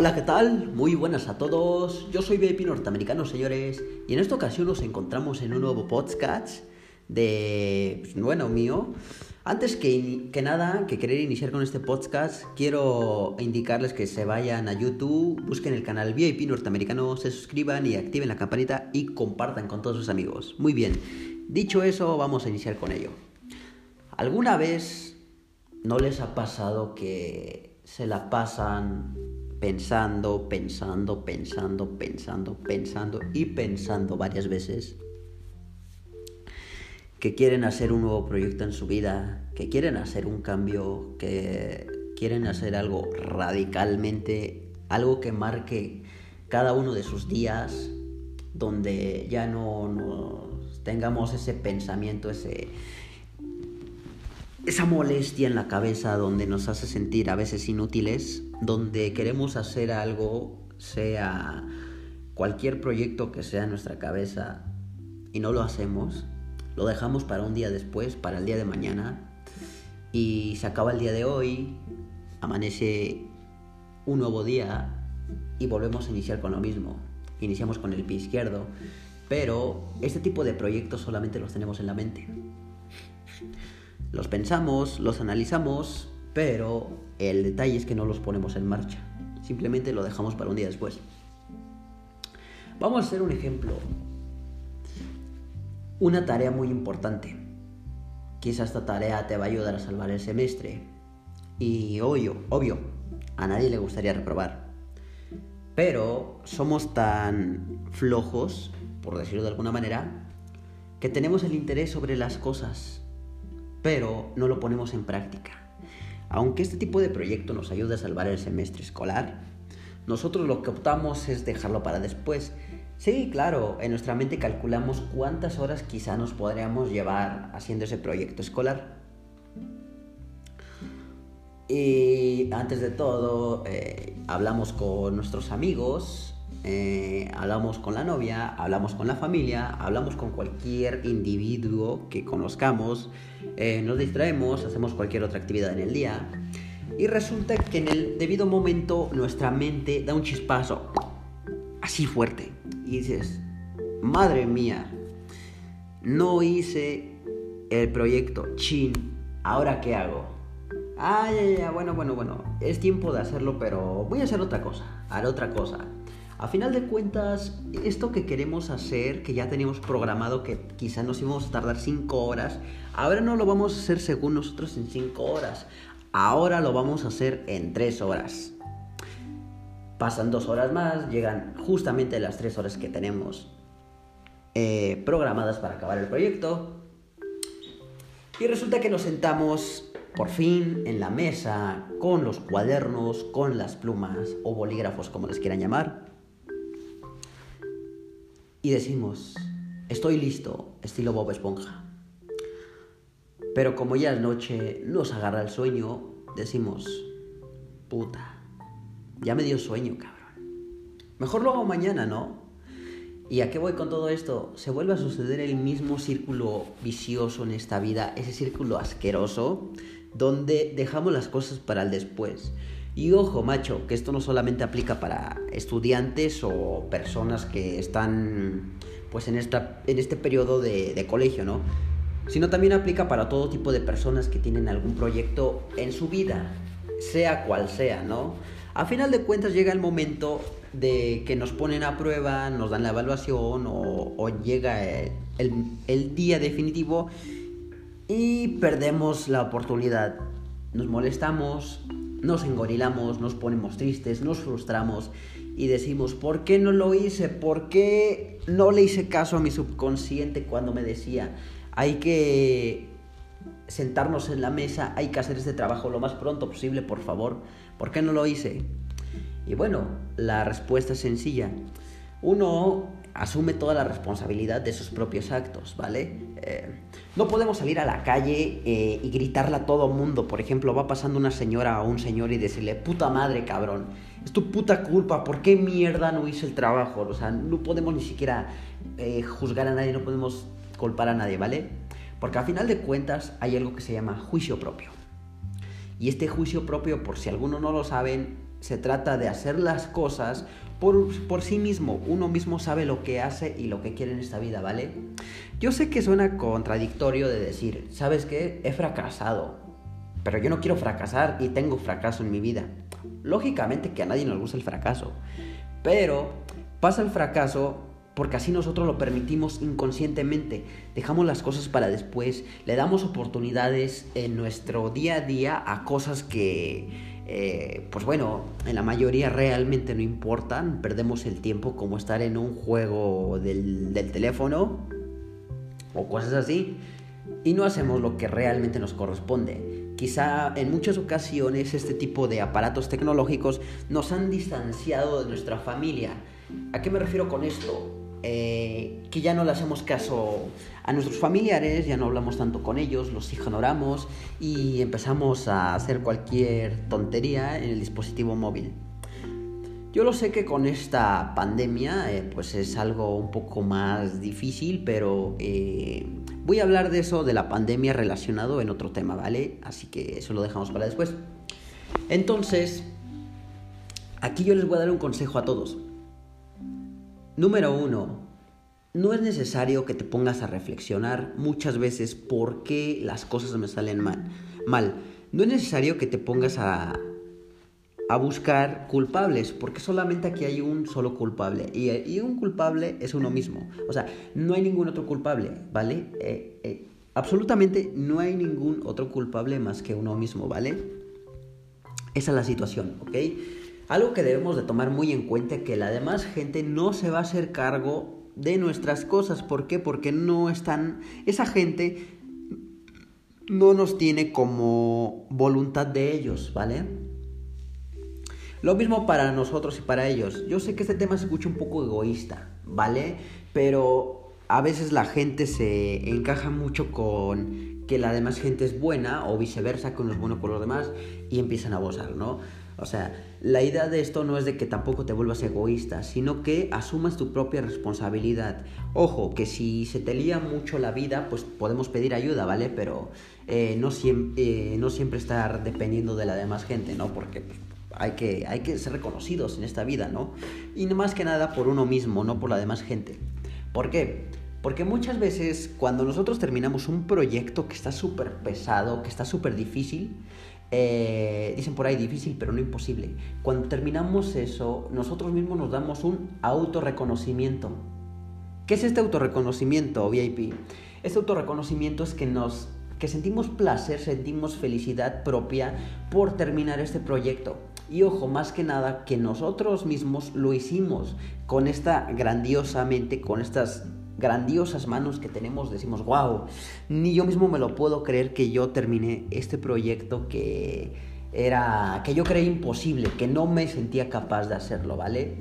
Hola, ¿qué tal? Muy buenas a todos. Yo soy VIP norteamericano, señores, y en esta ocasión nos encontramos en un nuevo podcast de, pues, bueno, mío. Antes que, que nada, que querer iniciar con este podcast, quiero indicarles que se vayan a YouTube, busquen el canal VIP norteamericano, se suscriban y activen la campanita y compartan con todos sus amigos. Muy bien, dicho eso, vamos a iniciar con ello. ¿Alguna vez no les ha pasado que se la pasan pensando, pensando, pensando, pensando, pensando y pensando varias veces que quieren hacer un nuevo proyecto en su vida, que quieren hacer un cambio, que quieren hacer algo radicalmente, algo que marque cada uno de sus días, donde ya no, tengamos ese pensamiento, ese, esa molestia en la cabeza donde nos hace sentir a veces inútiles, donde queremos hacer algo, sea cualquier proyecto que sea en nuestra cabeza y no lo hacemos, lo dejamos para un día después, para el día de mañana y se acaba el día de hoy, amanece un nuevo día y volvemos a iniciar con lo mismo. Iniciamos con el pie izquierdo, pero este tipo de proyectos solamente los tenemos en la mente. Los pensamos, los analizamos, pero el detalle es que no los ponemos en marcha. Simplemente lo dejamos para un día después. Vamos a hacer un ejemplo. Una tarea muy importante. Quizá esta tarea te va a ayudar a salvar el semestre. Y obvio, obvio, a nadie le gustaría reprobar. Pero somos tan flojos, por decirlo de alguna manera, que tenemos el interés sobre las cosas pero no lo ponemos en práctica. Aunque este tipo de proyecto nos ayude a salvar el semestre escolar, nosotros lo que optamos es dejarlo para después. Sí, claro, en nuestra mente calculamos cuántas horas quizá nos podríamos llevar haciendo ese proyecto escolar. Y antes de todo, eh, hablamos con nuestros amigos, eh, hablamos con la novia, hablamos con la familia, hablamos con cualquier individuo que conozcamos, eh, nos distraemos, hacemos cualquier otra actividad en el día y resulta que en el debido momento nuestra mente da un chispazo así fuerte y dices, madre mía, no hice el proyecto, chin, ¿ahora qué hago? Ah, ya, ya, bueno, bueno, bueno, es tiempo de hacerlo, pero voy a hacer otra cosa, haré otra cosa. A final de cuentas, esto que queremos hacer, que ya teníamos programado que quizá nos íbamos a tardar 5 horas, ahora no lo vamos a hacer según nosotros en 5 horas, ahora lo vamos a hacer en 3 horas. Pasan 2 horas más, llegan justamente las 3 horas que tenemos eh, programadas para acabar el proyecto. Y resulta que nos sentamos por fin en la mesa con los cuadernos, con las plumas o bolígrafos como les quieran llamar y decimos, estoy listo, estilo Bob Esponja. Pero como ya es noche, nos agarra el sueño, decimos, puta, ya me dio sueño, cabrón. Mejor lo hago mañana, ¿no? ¿Y a qué voy con todo esto? Se vuelve a suceder el mismo círculo vicioso en esta vida, ese círculo asqueroso, donde dejamos las cosas para el después. Y ojo, macho, que esto no solamente aplica para estudiantes o personas que están pues en, esta, en este periodo de, colegio, ¿no? Sino también aplica para todo tipo de personas que tienen algún proyecto en su vida, sea cual sea, ¿no? A final de cuentas llega el momento de que nos ponen a prueba, nos dan la evaluación o, o llega el, el, día definitivo y perdemos la oportunidad. Nos molestamos, nos engorilamos, nos ponemos tristes, nos frustramos y decimos, ¿por qué no lo hice? ¿Por qué no le hice caso a mi subconsciente cuando me decía, hay que sentarnos en la mesa, hay que hacer este trabajo lo más pronto posible, por favor? ¿Por qué no lo hice? Y bueno, la respuesta es sencilla. Uno asume toda la responsabilidad de sus propios actos, ¿vale? Eh, no podemos salir a la calle eh, y gritarle a todo mundo. Por ejemplo, va pasando una señora o un señor y decirle, puta madre, cabrón, es tu puta culpa, ¿por qué mierda no hice el trabajo? O sea, no podemos ni siquiera eh, juzgar a nadie, no podemos culpar a nadie, ¿vale? Porque a final de cuentas hay algo que se llama juicio propio. Y este juicio propio, por si algunos no lo saben, Se trata de hacer las cosas por, por, sí mismo. Uno mismo sabe lo que hace y lo que quiere en esta vida, ¿vale? Yo sé que suena contradictorio de decir, ¿sabes qué? He fracasado. Pero yo no quiero fracasar y tengo fracaso en mi vida. Lógicamente que a nadie nos gusta el fracaso. Pero pasa el fracaso porque así nosotros lo permitimos inconscientemente. Dejamos las cosas para después, le damos oportunidades en nuestro día a día a cosas que, eh, pues bueno, en la mayoría realmente no importan. Perdemos el tiempo como estar en un juego del, del teléfono o cosas así y no hacemos lo que realmente nos corresponde. Quizá en muchas ocasiones este tipo de aparatos tecnológicos nos han distanciado de nuestra familia. ¿A qué me refiero con esto? Eh, que ya no le hacemos caso a nuestros familiares, ya no hablamos tanto con ellos, los ignoramos y empezamos a hacer cualquier tontería en el dispositivo móvil. Yo lo sé que con esta pandemia eh, pues es algo un poco más difícil, pero eh, voy a hablar de eso, de la pandemia relacionado en otro tema, ¿vale? Así que eso lo dejamos para después. Entonces, aquí yo les voy a dar un consejo a todos. Número uno, no es necesario que te pongas a reflexionar muchas veces por qué las cosas me salen mal. mal. No es necesario que te pongas a, a buscar culpables, porque solamente aquí hay un solo culpable. Y, un culpable es uno mismo. O sea, no hay ningún otro culpable, ¿vale? Eh, eh, absolutamente no hay ningún otro culpable más que uno mismo, ¿vale? Esa es la situación, ¿ok? Algo que debemos de tomar muy en cuenta que la demás gente no se va a hacer cargo de nuestras cosas. ¿Por qué? Porque no están... Esa gente no nos tiene como voluntad de ellos, ¿vale? Lo mismo para nosotros y para ellos. Yo sé que este tema se escucha un poco egoísta, ¿vale? Pero a veces la gente se encaja mucho con que la demás gente es buena o viceversa, que uno es bueno con los demás y empiezan a gozar, ¿no? O sea, la idea de esto no es de que tampoco te vuelvas egoísta, sino que asumas tu propia responsabilidad. Ojo, que si se te lía mucho la vida, pues podemos pedir ayuda, ¿vale? Pero eh, no, siempre, eh, no siempre estar dependiendo de la demás gente, ¿no? Porque pues, hay, que, hay que ser reconocidos en esta vida, ¿no? Y más que nada por uno mismo, no por la demás gente. ¿Por qué? Porque muchas veces cuando nosotros terminamos un proyecto que está súper pesado, que está súper difícil, eh, dicen por ahí difícil, pero no imposible. Cuando terminamos eso, nosotros mismos nos damos un autorreconocimiento. ¿Qué es este autorreconocimiento, VIP? Este autorreconocimiento es que nos que sentimos placer, sentimos felicidad propia por terminar este proyecto. Y ojo, más que nada que nosotros mismos lo hicimos con esta grandiosamente, con estas grandiosas manos que tenemos, decimos, wow, ni yo mismo me lo puedo creer que yo terminé este proyecto que era, que yo creí imposible, que no me sentía capaz de hacerlo, ¿vale?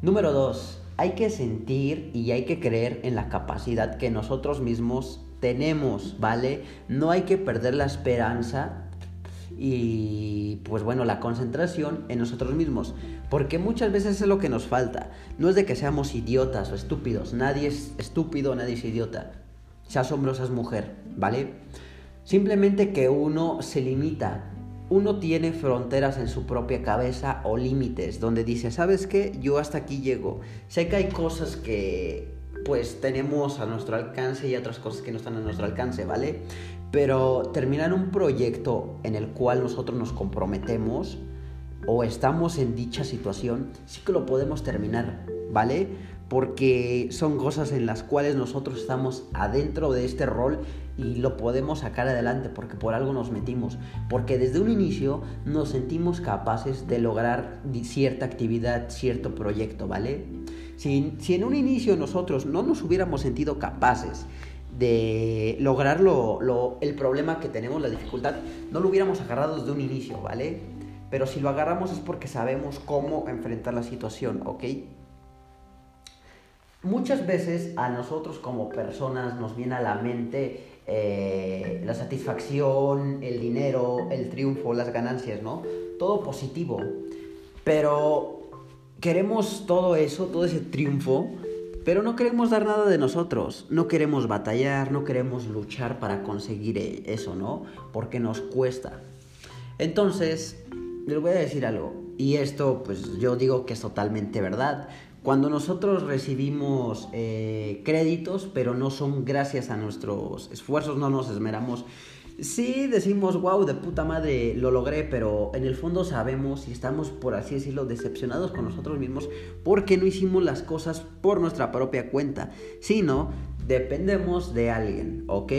Número dos, hay que sentir y hay que creer en la capacidad que nosotros mismos tenemos, ¿vale? No hay que perder la esperanza y pues bueno, la concentración en nosotros mismos, porque muchas veces es lo que nos falta. No es de que seamos idiotas o estúpidos, nadie es estúpido, nadie es idiota. Sea hombre o seas mujer, ¿vale? Simplemente que uno se limita, uno tiene fronteras en su propia cabeza o límites, donde dice, ¿sabes qué? Yo hasta aquí llego. Sé que hay cosas que pues tenemos a nuestro alcance y otras cosas que no están a nuestro alcance, ¿vale? Pero terminar un proyecto en el cual nosotros nos comprometemos o estamos en dicha situación, sí que lo podemos terminar, ¿vale? Porque son cosas en las cuales nosotros estamos adentro de este rol y lo podemos sacar adelante porque por algo nos metimos, porque desde un inicio nos sentimos capaces de lograr cierta actividad, cierto proyecto, ¿vale? Si, en un inicio nosotros no nos hubiéramos sentido capaces de lograr el problema que tenemos, la dificultad, no lo hubiéramos agarrado desde un inicio, ¿vale? Pero si lo agarramos es porque sabemos cómo enfrentar la situación, ¿ok? Muchas veces a nosotros como personas nos viene a la mente eh, la satisfacción, el dinero, el triunfo, las ganancias, ¿no? Todo positivo. Pero queremos todo eso, todo ese triunfo, pero no queremos dar nada de nosotros, no queremos batallar, no queremos luchar para conseguir eso, ¿no? Porque nos cuesta. Entonces, les voy a decir algo. Y esto, pues yo digo que es totalmente verdad. Cuando nosotros recibimos eh, créditos, pero no son gracias a nuestros esfuerzos, no nos esmeramos. Sí decimos, wow, de puta madre, lo logré, pero en el fondo sabemos y estamos, por así decirlo, decepcionados con nosotros mismos porque no hicimos las cosas por nuestra propia cuenta, sino dependemos de alguien, ¿ok?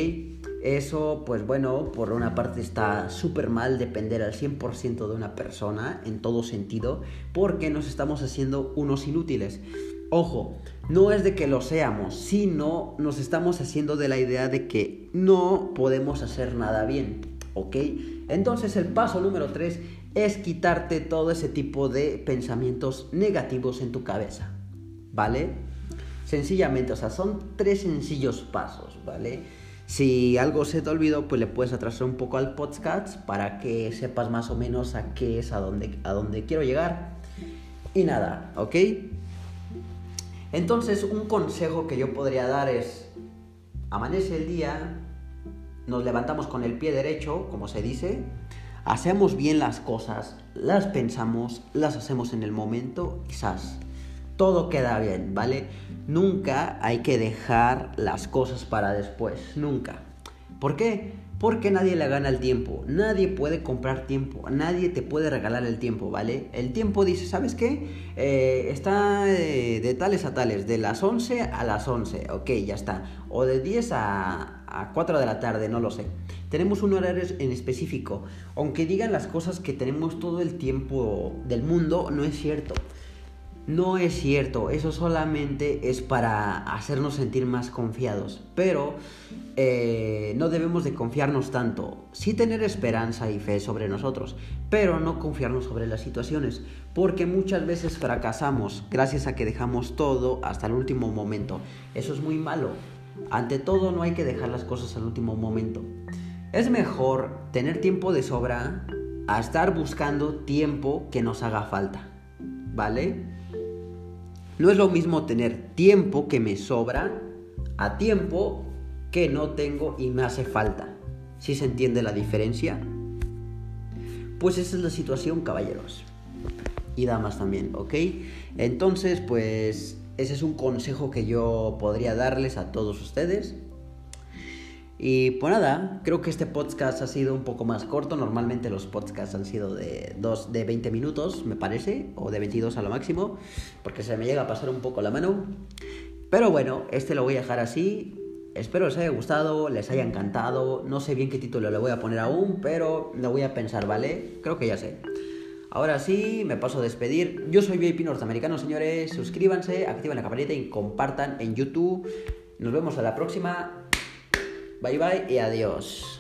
Eso, pues bueno, por una parte está súper mal depender al 100% de una persona en todo sentido, porque nos estamos haciendo unos inútiles. Ojo, no es de que lo seamos, sino nos estamos haciendo de la idea de que no podemos hacer nada bien, ¿ok? Entonces el paso número 3 es quitarte todo ese tipo de pensamientos negativos en tu cabeza, ¿vale? Sencillamente, o sea, son tres sencillos pasos, ¿vale? Si algo se te olvidó, pues le puedes atrasar un poco al podcast para que sepas más o menos a qué es, a dónde, a dónde quiero llegar. Y nada, ¿ok? Entonces, un consejo que yo podría dar es, amanece el día, nos levantamos con el pie derecho, como se dice, hacemos bien las cosas, las pensamos, las hacemos en el momento, quizás todo queda bien, ¿vale? Nunca hay que dejar las cosas para después, nunca. ¿Por qué? Porque nadie le gana el tiempo, nadie puede comprar tiempo, nadie te puede regalar el tiempo, ¿vale? El tiempo dice, ¿sabes qué? Eh, está de, tales a tales, de las 11 a las 11, ok, ya está. O de 10 a, a 4 de la tarde, no lo sé. Tenemos un horario en específico. Aunque digan las cosas que tenemos todo el tiempo del mundo, no es cierto. No es cierto, eso solamente es para hacernos sentir más confiados, pero eh, no debemos de confiarnos tanto, sí tener esperanza y fe sobre nosotros, pero no confiarnos sobre las situaciones, porque muchas veces fracasamos gracias a que dejamos todo hasta el último momento. Eso es muy malo. Ante todo no hay que dejar las cosas al último momento. Es mejor tener tiempo de sobra a estar buscando tiempo que nos haga falta. ¿Vale? No es lo mismo tener tiempo que me sobra a tiempo que no tengo y me hace falta. ¿Sí se entiende la diferencia? Pues esa es la situación, caballeros. Y damas también, ¿ok? Entonces, pues ese es un consejo que yo podría darles a todos ustedes. Y pues nada, creo que este podcast ha sido un poco más corto. Normalmente los podcasts han sido de, dos, de 20 minutos, me parece, o de 22 a lo máximo, porque se me llega a pasar un poco la mano. Pero bueno, este lo voy a dejar así. Espero les haya gustado, les haya encantado. No sé bien qué título le voy a poner aún, pero lo voy a pensar, ¿vale? Creo que ya sé. Ahora sí, me paso a despedir. Yo soy VIP norteamericano, señores. Suscríbanse, activen la campanita y compartan en YouTube. Nos vemos a la próxima. Bye bye y adiós.